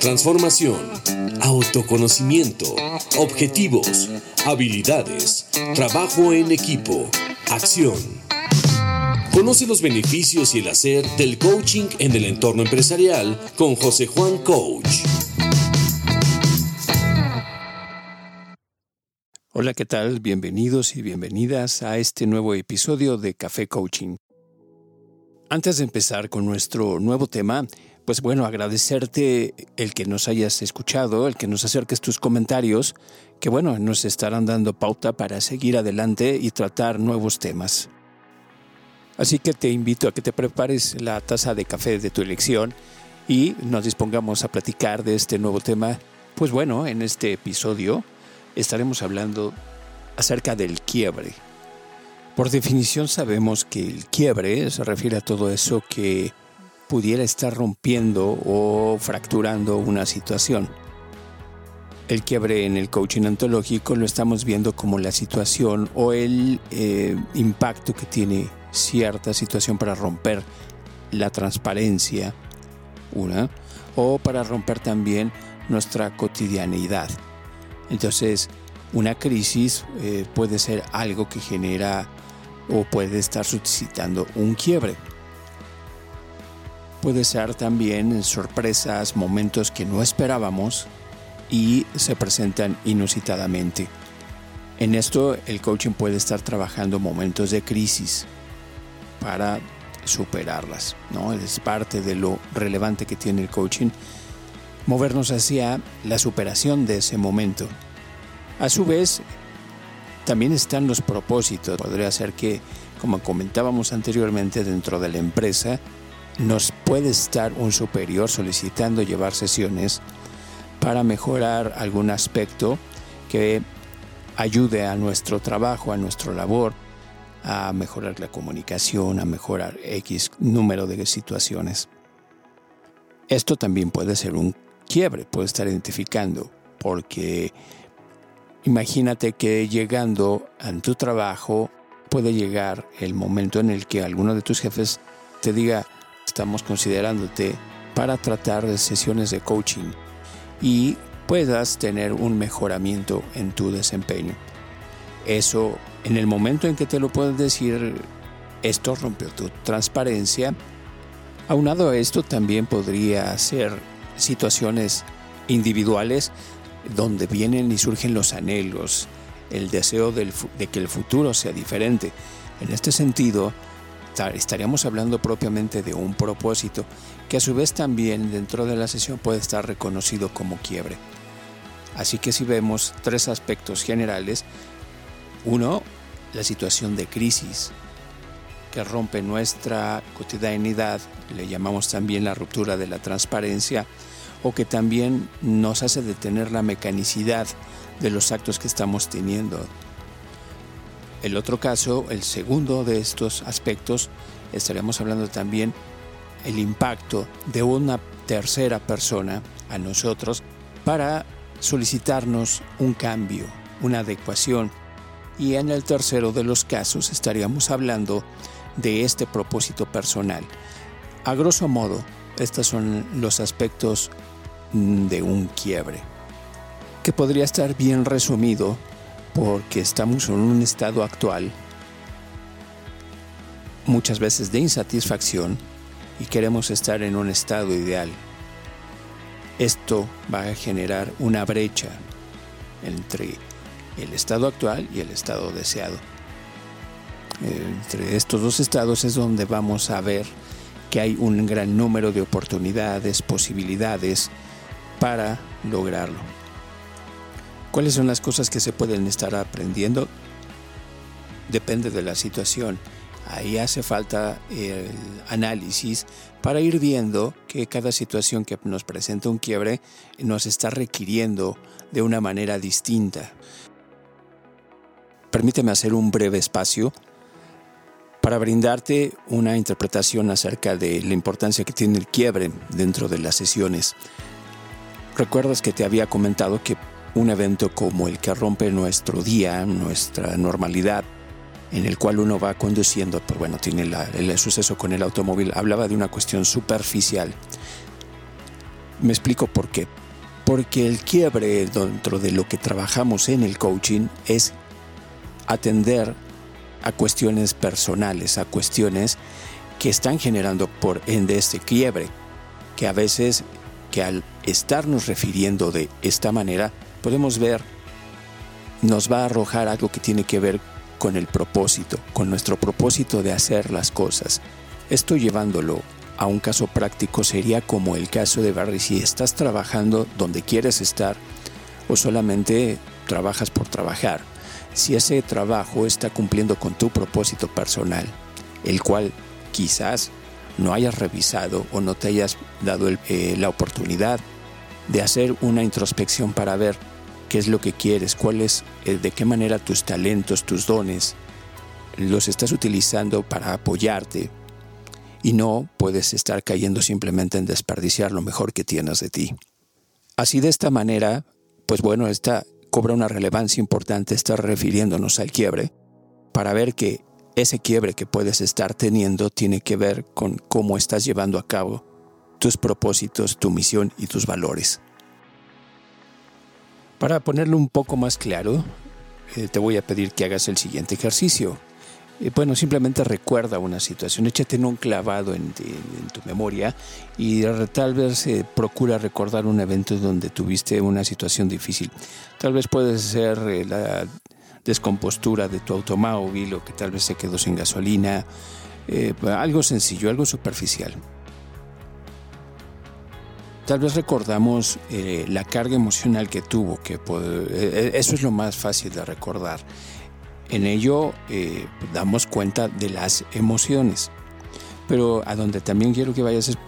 Transformación, autoconocimiento, objetivos, habilidades, trabajo en equipo, acción. Conoce los beneficios y el hacer del coaching en el entorno empresarial con José Juan Coach. Hola, ¿qué tal? Bienvenidos y bienvenidas a este nuevo episodio de Café Coaching. Antes de empezar con nuestro nuevo tema, pues bueno, agradecerte el que nos hayas escuchado, el que nos acerques tus comentarios, que bueno, nos estarán dando pauta para seguir adelante y tratar nuevos temas. Así que te invito a que te prepares la taza de café de tu elección y nos dispongamos a platicar de este nuevo tema. Pues bueno, en este episodio estaremos hablando acerca del quiebre. Por definición sabemos que el quiebre se refiere a todo eso que pudiera estar rompiendo o fracturando una situación. El quiebre en el coaching ontológico lo estamos viendo como la situación o el eh, impacto que tiene cierta situación para romper la transparencia, una, o para romper también nuestra cotidianeidad. Entonces, una crisis eh, puede ser algo que genera o puede estar suscitando un quiebre puede ser también sorpresas, momentos que no esperábamos y se presentan inusitadamente. En esto el coaching puede estar trabajando momentos de crisis para superarlas, ¿no? Es parte de lo relevante que tiene el coaching movernos hacia la superación de ese momento. A su vez, también están los propósitos. Podría ser que, como comentábamos anteriormente, dentro de la empresa, nos puede estar un superior solicitando llevar sesiones para mejorar algún aspecto que ayude a nuestro trabajo, a nuestra labor, a mejorar la comunicación, a mejorar X número de situaciones. Esto también puede ser un quiebre, puede estar identificando, porque imagínate que llegando a tu trabajo puede llegar el momento en el que alguno de tus jefes te diga, estamos considerándote para tratar de sesiones de coaching y puedas tener un mejoramiento en tu desempeño. Eso, en el momento en que te lo puedes decir, esto rompió tu transparencia. Aunado a esto, también podría ser situaciones individuales donde vienen y surgen los anhelos, el deseo de que el futuro sea diferente. En este sentido, estaríamos hablando propiamente de un propósito que a su vez también dentro de la sesión puede estar reconocido como quiebre. Así que si vemos tres aspectos generales, uno, la situación de crisis que rompe nuestra cotidianidad, le llamamos también la ruptura de la transparencia, o que también nos hace detener la mecanicidad de los actos que estamos teniendo el otro caso, el segundo de estos aspectos, estaremos hablando también el impacto de una tercera persona a nosotros para solicitarnos un cambio, una adecuación. Y en el tercero de los casos estaríamos hablando de este propósito personal. A grosso modo, estos son los aspectos de un quiebre, que podría estar bien resumido porque estamos en un estado actual muchas veces de insatisfacción y queremos estar en un estado ideal. Esto va a generar una brecha entre el estado actual y el estado deseado. Entre estos dos estados es donde vamos a ver que hay un gran número de oportunidades, posibilidades para lograrlo. ¿Cuáles son las cosas que se pueden estar aprendiendo? Depende de la situación. Ahí hace falta el análisis para ir viendo que cada situación que nos presenta un quiebre nos está requiriendo de una manera distinta. Permíteme hacer un breve espacio para brindarte una interpretación acerca de la importancia que tiene el quiebre dentro de las sesiones. Recuerdas que te había comentado que un evento como el que rompe nuestro día, nuestra normalidad, en el cual uno va conduciendo, pues bueno, tiene el suceso con el automóvil, hablaba de una cuestión superficial. Me explico por qué. Porque el quiebre dentro de lo que trabajamos en el coaching es atender a cuestiones personales, a cuestiones que están generando por ende este quiebre, que a veces que al estarnos refiriendo de esta manera, podemos ver, nos va a arrojar algo que tiene que ver con el propósito, con nuestro propósito de hacer las cosas. Esto llevándolo a un caso práctico sería como el caso de Barry, si estás trabajando donde quieres estar o solamente trabajas por trabajar. Si ese trabajo está cumpliendo con tu propósito personal, el cual quizás no hayas revisado o no te hayas dado eh, la oportunidad de hacer una introspección para ver qué es lo que quieres, cuál es, eh, de qué manera tus talentos, tus dones, los estás utilizando para apoyarte y no puedes estar cayendo simplemente en desperdiciar lo mejor que tienes de ti. Así de esta manera, pues bueno, esta cobra una relevancia importante estar refiriéndonos al quiebre para ver que ese quiebre que puedes estar teniendo tiene que ver con cómo estás llevando a cabo tus propósitos, tu misión y tus valores. Para ponerlo un poco más claro, eh, te voy a pedir que hagas el siguiente ejercicio. Eh, bueno, simplemente recuerda una situación, échate en un clavado en, tu memoria y tal vez eh, procura recordar un evento donde tuviste una situación difícil. Tal vez puede ser la descompostura de tu automóvil o que tal vez se quedó sin gasolina, eh, algo sencillo, algo superficial. Tal vez recordamos eh, la carga emocional que tuvo, que eh, eso es lo más fácil de recordar. En ello damos cuenta de las emociones, pero a donde también quiero que vayas es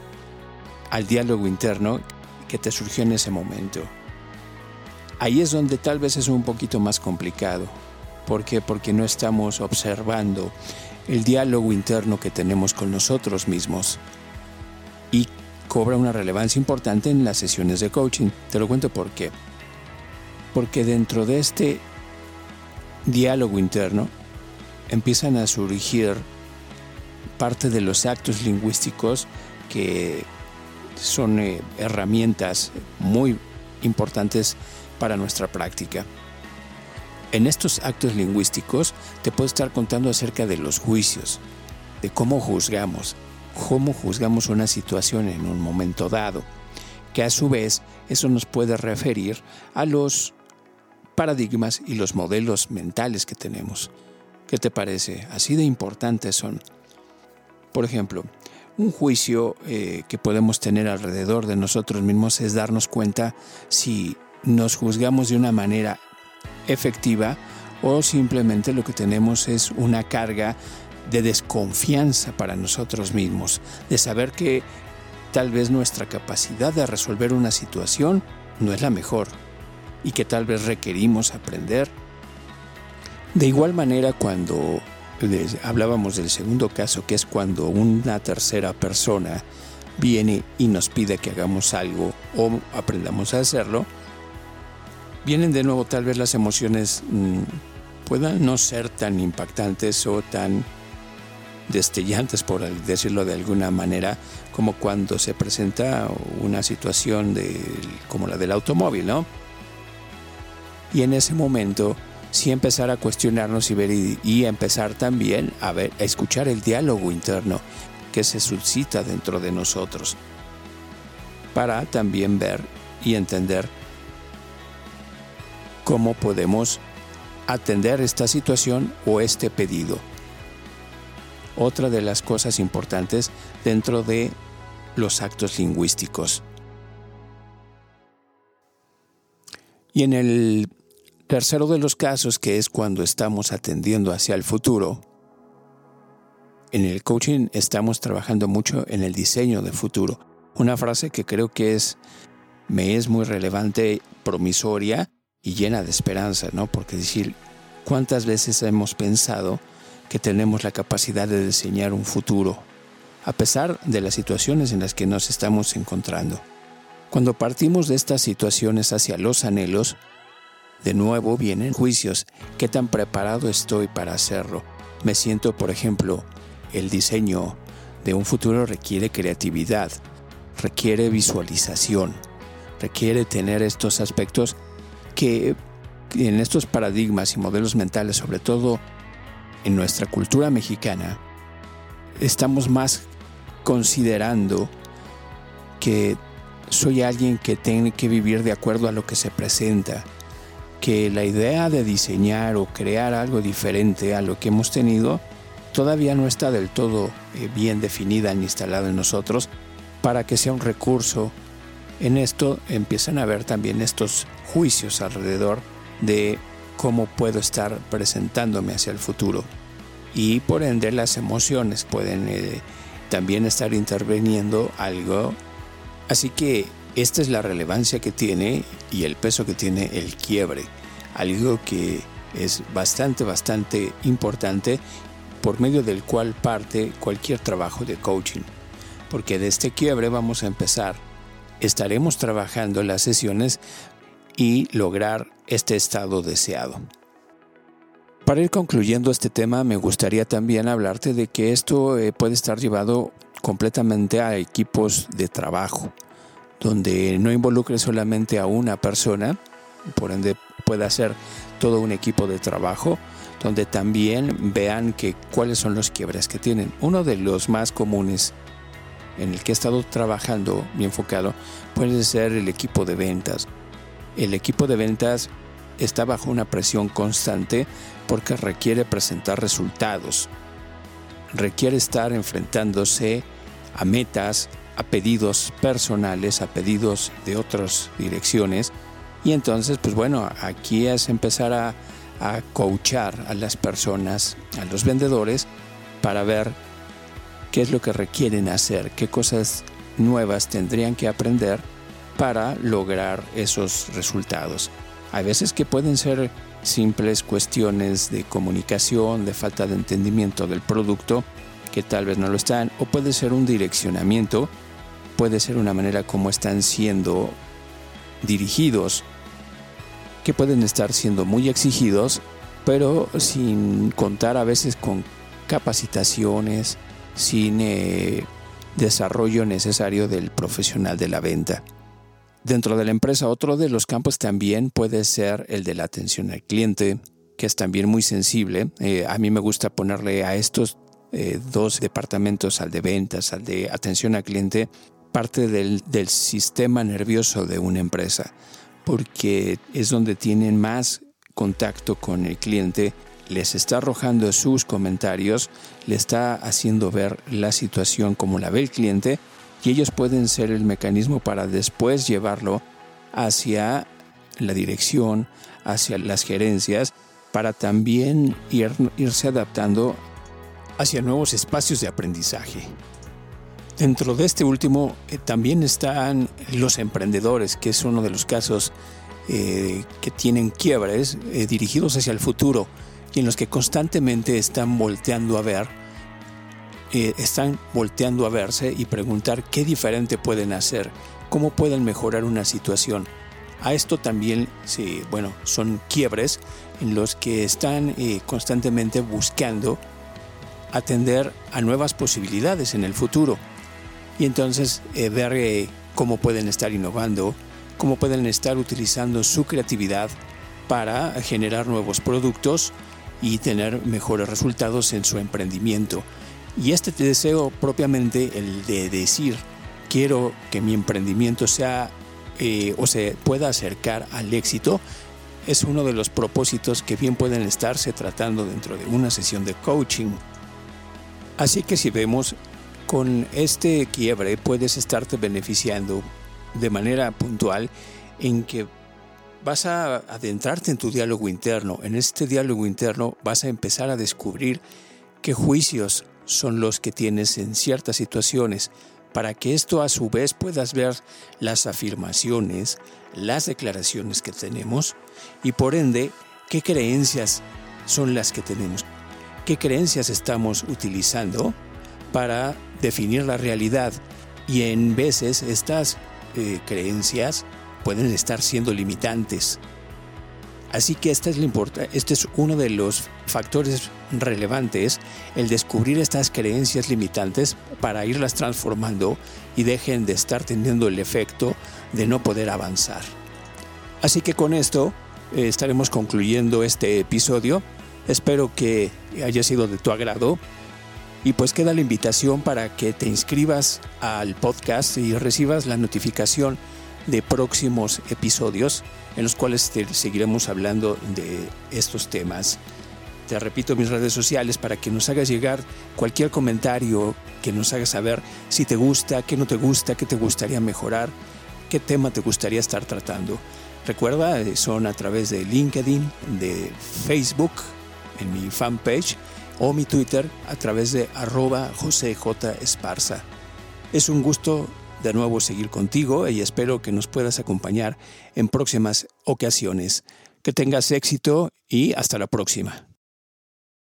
al diálogo interno que te surgió en ese momento. Ahí es donde tal vez es un poquito más complicado, ¿Por qué? Porque no estamos observando el diálogo interno que tenemos con nosotros mismos. Cobra una relevancia importante en las sesiones de coaching. Te lo cuento por qué. Porque dentro de este diálogo interno empiezan a surgir parte de los actos lingüísticos que son eh, herramientas muy importantes para nuestra práctica. En estos actos lingüísticos te puedo estar contando acerca de los juicios, de cómo juzgamos, cómo juzgamos una situación en un momento dado, que a su vez eso nos puede referir a los paradigmas y los modelos mentales que tenemos. ¿Qué te parece? Así de importantes son. Por ejemplo, un juicio eh, que podemos tener alrededor de nosotros mismos es darnos cuenta si nos juzgamos de una manera efectiva o simplemente lo que tenemos es una carga de desconfianza para nosotros mismos, de saber que tal vez nuestra capacidad de resolver una situación no es la mejor y que tal vez requerimos aprender. De igual manera, cuando hablábamos del segundo caso, que es cuando una tercera persona viene y nos pide que hagamos algo o aprendamos a hacerlo, vienen de nuevo tal vez las emociones mm, puedan no ser tan impactantes o tan destellantes, por decirlo de alguna manera, como cuando se presenta una situación de, como la del automóvil, ¿no? Y en ese momento sí empezar a cuestionarnos y ver y, empezar también a ver, a escuchar el diálogo interno que se suscita dentro de nosotros, para también ver y entender cómo podemos atender esta situación o este pedido. Otra de las cosas importantes dentro de los actos lingüísticos. Y en el tercero de los casos, que es cuando estamos atendiendo hacia el futuro, en el coaching estamos trabajando mucho en el diseño de futuro. Una frase que creo que es, me es muy relevante, promisoria y llena de esperanza, ¿no? Porque decir, ¿cuántas veces hemos pensado que tenemos la capacidad de diseñar un futuro, a pesar de las situaciones en las que nos estamos encontrando? Cuando partimos de estas situaciones hacia los anhelos, de nuevo vienen juicios. ¿Qué tan preparado estoy para hacerlo? Me siento, por ejemplo, el diseño de un futuro requiere creatividad, requiere visualización, requiere tener estos aspectos que en estos paradigmas y modelos mentales, sobre todo en nuestra cultura mexicana, estamos más considerando que soy alguien que tiene que vivir de acuerdo a lo que se presenta, que la idea de diseñar o crear algo diferente a lo que hemos tenido todavía no está del todo eh, bien definida ni instalada en nosotros para que sea un recurso. En esto empiezan a haber también estos juicios alrededor de cómo puedo estar presentándome hacia el futuro. Y por ende las emociones pueden eh, también estar interviniendo algo. Así que esta es la relevancia que tiene y el peso que tiene el quiebre, algo que es bastante, bastante importante por medio del cual parte cualquier trabajo de coaching. Porque de este quiebre vamos a empezar. Estaremos trabajando las sesiones y lograr este estado deseado. Para ir concluyendo este tema, me gustaría también hablarte de que esto eh, puede estar llevado completamente a equipos de trabajo donde no involucre solamente a una persona, por ende pueda ser todo un equipo de trabajo, donde también vean que cuáles son los quiebres que tienen. Uno de los más comunes en el que he estado trabajando bien enfocado puede ser el equipo de ventas. El equipo de ventas está bajo una presión constante porque requiere presentar resultados, requiere estar enfrentándose a metas, a pedidos personales, a pedidos de otras direcciones. Y entonces, pues bueno, aquí es empezar a, a coachar a las personas, a los vendedores, para ver qué es lo que requieren hacer, qué cosas nuevas tendrían que aprender para lograr esos resultados. Hay veces que pueden ser simples cuestiones de comunicación, de falta de entendimiento del producto, que tal vez no lo están, o puede ser un direccionamiento puede ser una manera como están siendo dirigidos, que pueden estar siendo muy exigidos, pero sin contar a veces con capacitaciones, sin eh, desarrollo necesario del profesional de la venta. Dentro de la empresa, otro de los campos también puede ser el de la atención al cliente, que es también muy sensible. Eh, a mí me gusta ponerle a estos eh, dos departamentos, al de ventas, al de atención al cliente, parte del, sistema nervioso de una empresa, porque es donde tienen más contacto con el cliente, les está arrojando sus comentarios, le está haciendo ver la situación como la ve el cliente y ellos pueden ser el mecanismo para después llevarlo hacia la dirección, hacia las gerencias, para también irse adaptando hacia nuevos espacios de aprendizaje. Dentro de este último eh, también están los emprendedores, que es uno de los casos eh, que tienen quiebres eh, dirigidos hacia el futuro y en los que constantemente están volteando a ver, están volteando a verse y preguntar qué diferente pueden hacer, cómo pueden mejorar una situación. A esto también, sí, bueno, son quiebres en los que están constantemente buscando atender a nuevas posibilidades en el futuro y entonces eh, ver eh, cómo pueden estar innovando, cómo pueden estar utilizando su creatividad para generar nuevos productos y tener mejores resultados en su emprendimiento. Y este deseo propiamente, el de decir, quiero que mi emprendimiento sea eh, o se pueda acercar al éxito, es uno de los propósitos que bien pueden estarse tratando dentro de una sesión de coaching. Así que si vemos con este quiebre puedes estarte beneficiando de manera puntual en que vas a adentrarte en tu diálogo interno. En este diálogo interno vas a empezar a descubrir qué juicios son los que tienes en ciertas situaciones. Para que esto a su vez puedas ver las afirmaciones, las declaraciones que tenemos y por ende qué creencias son las que tenemos, qué creencias estamos utilizando para definir la realidad y en veces estas eh, creencias pueden estar siendo limitantes. Así que este es, este es uno de los factores relevantes, el descubrir estas creencias limitantes para irlas transformando y dejen de estar teniendo el efecto de no poder avanzar. Así que con esto eh, estaremos concluyendo este episodio. Espero que haya sido de tu agrado. Y pues queda la invitación para que te inscribas al podcast y recibas la notificación de próximos episodios en los cuales seguiremos hablando de estos temas. Te repito mis redes sociales para que nos hagas llegar cualquier comentario que nos haga saber si te gusta, qué no te gusta, qué te gustaría mejorar, qué tema te gustaría estar tratando. Recuerda, eh, son a través de LinkedIn, de Facebook, en mi fanpage, o mi Twitter a través de arroba José J. Esparza. Es un gusto de nuevo seguir contigo y espero que nos puedas acompañar en próximas ocasiones. Que tengas éxito y hasta la próxima.